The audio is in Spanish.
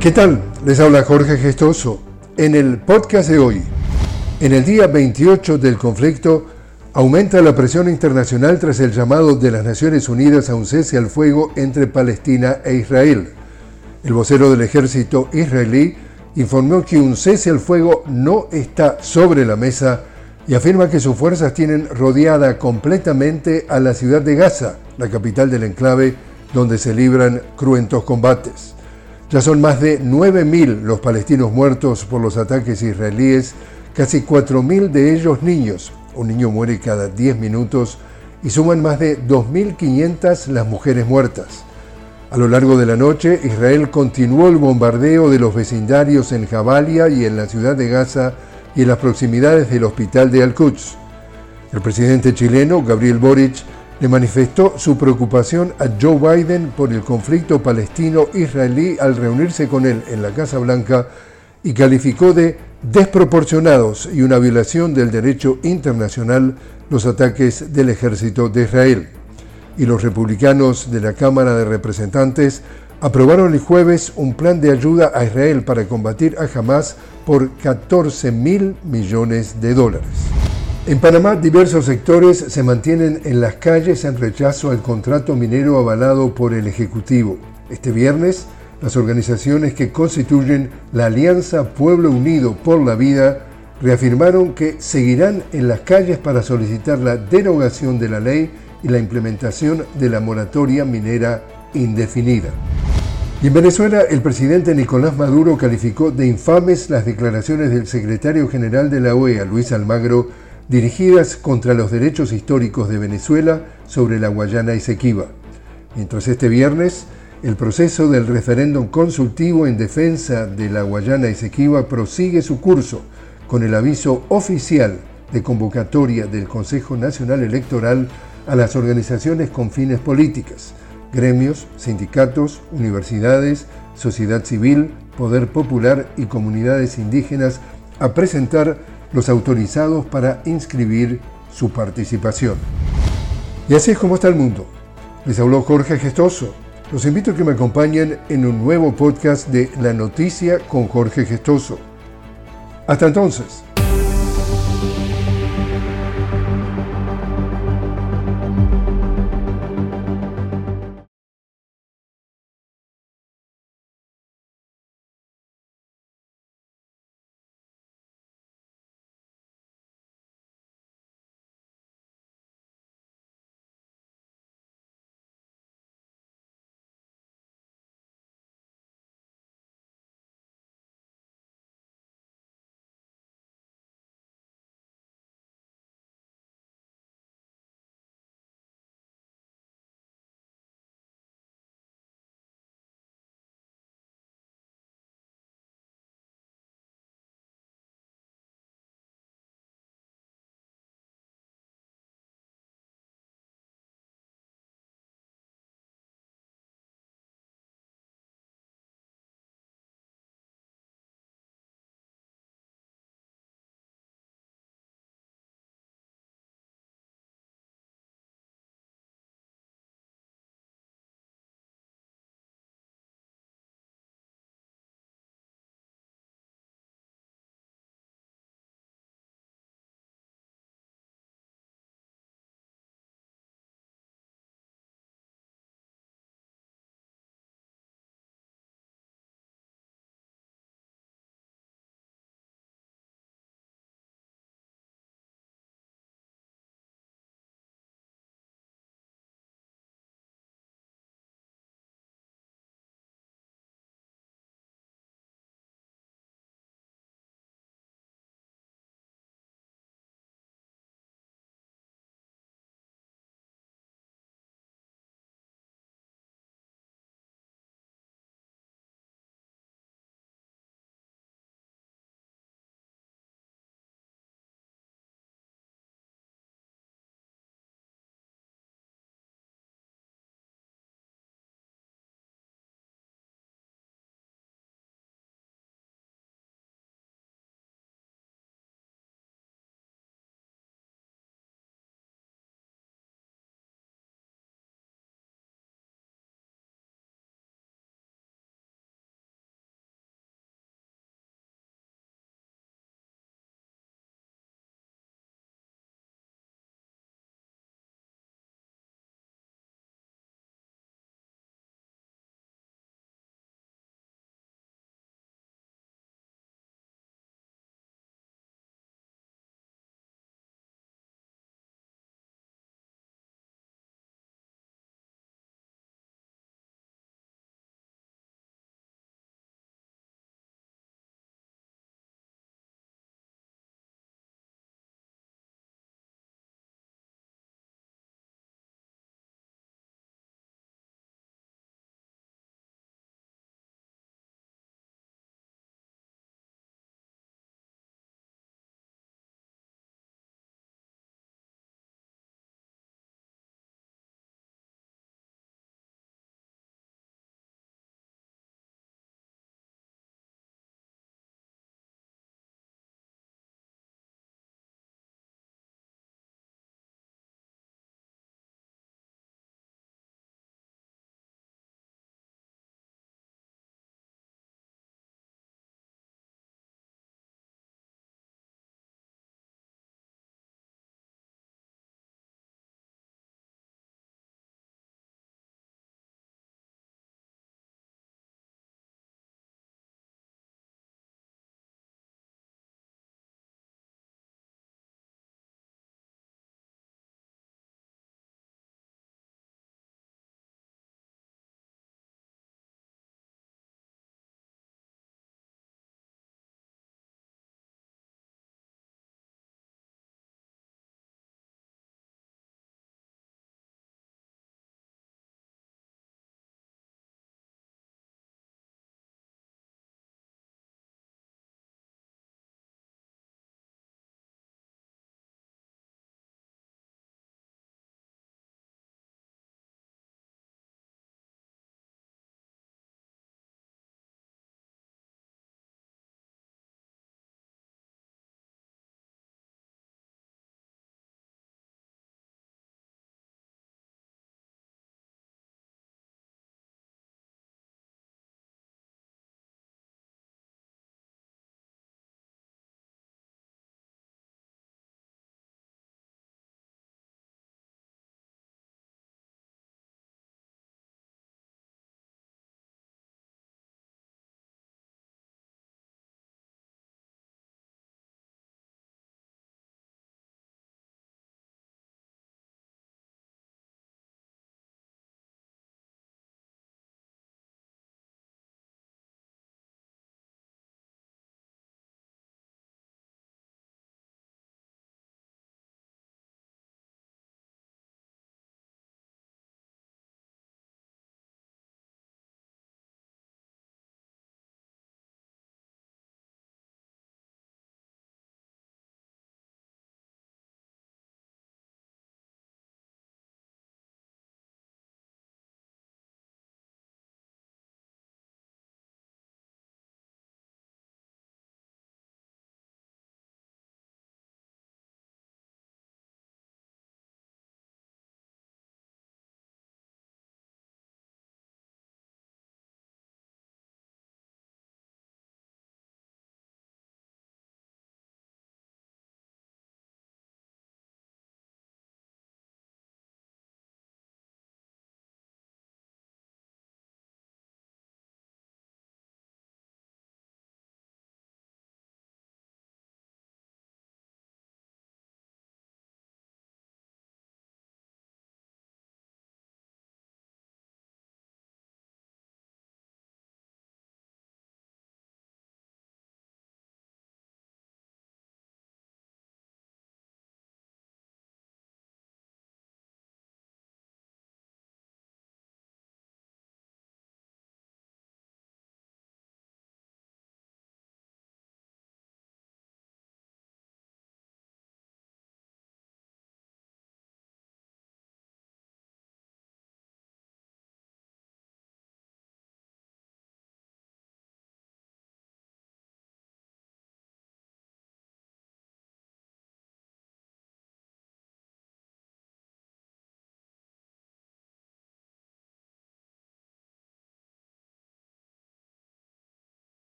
¿Qué tal? Les habla Jorge Gestoso. En el podcast de hoy, en el día 28 del conflicto, aumenta la presión internacional tras el llamado de las Naciones Unidas a un cese al fuego entre Palestina e Israel. El vocero del ejército israelí informó que un cese al fuego no está sobre la mesa y afirma que sus fuerzas tienen rodeada completamente a la ciudad de Gaza, la capital del enclave, donde se libran cruentos combates. Ya son más de 9.000 los palestinos muertos por los ataques israelíes, casi 4.000 de ellos niños. Un niño muere cada 10 minutos y suman más de 2.500 las mujeres muertas. A lo largo de la noche, Israel continuó el bombardeo de los vecindarios en Jabalia y en la ciudad de Gaza y en las proximidades del hospital de Al-Quds. El presidente chileno, Gabriel Boric, le manifestó su preocupación a Joe Biden por el conflicto palestino-israelí al reunirse con él en la Casa Blanca y calificó de desproporcionados y una violación del derecho internacional los ataques del ejército de Israel. Y los republicanos de la Cámara de Representantes aprobaron el jueves un plan de ayuda a Israel para combatir a Hamas por 14 mil millones de dólares. En Panamá, diversos sectores se mantienen en las calles en rechazo al contrato minero avalado por el Ejecutivo. Este viernes, las organizaciones que constituyen la Alianza Pueblo Unido por la Vida reafirmaron que seguirán en las calles para solicitar la derogación de la ley y la implementación de la moratoria minera indefinida. Y en Venezuela, el presidente Nicolás Maduro calificó de infames las declaraciones del secretario general de la OEA, Luis Almagro, dirigidas contra los derechos históricos de Venezuela sobre la Guayana Esequiba. Mientras este viernes, el proceso del referéndum consultivo en defensa de la Guayana Esequiba prosigue su curso con el aviso oficial de convocatoria del Consejo Nacional Electoral a las organizaciones con fines políticas, gremios, sindicatos, universidades, sociedad civil, poder popular y comunidades indígenas a presentar los autorizados para inscribir su participación. Y así es como está el mundo. Les habló Jorge Gestoso. Los invito a que me acompañen en un nuevo podcast de La Noticia con Jorge Gestoso. Hasta entonces.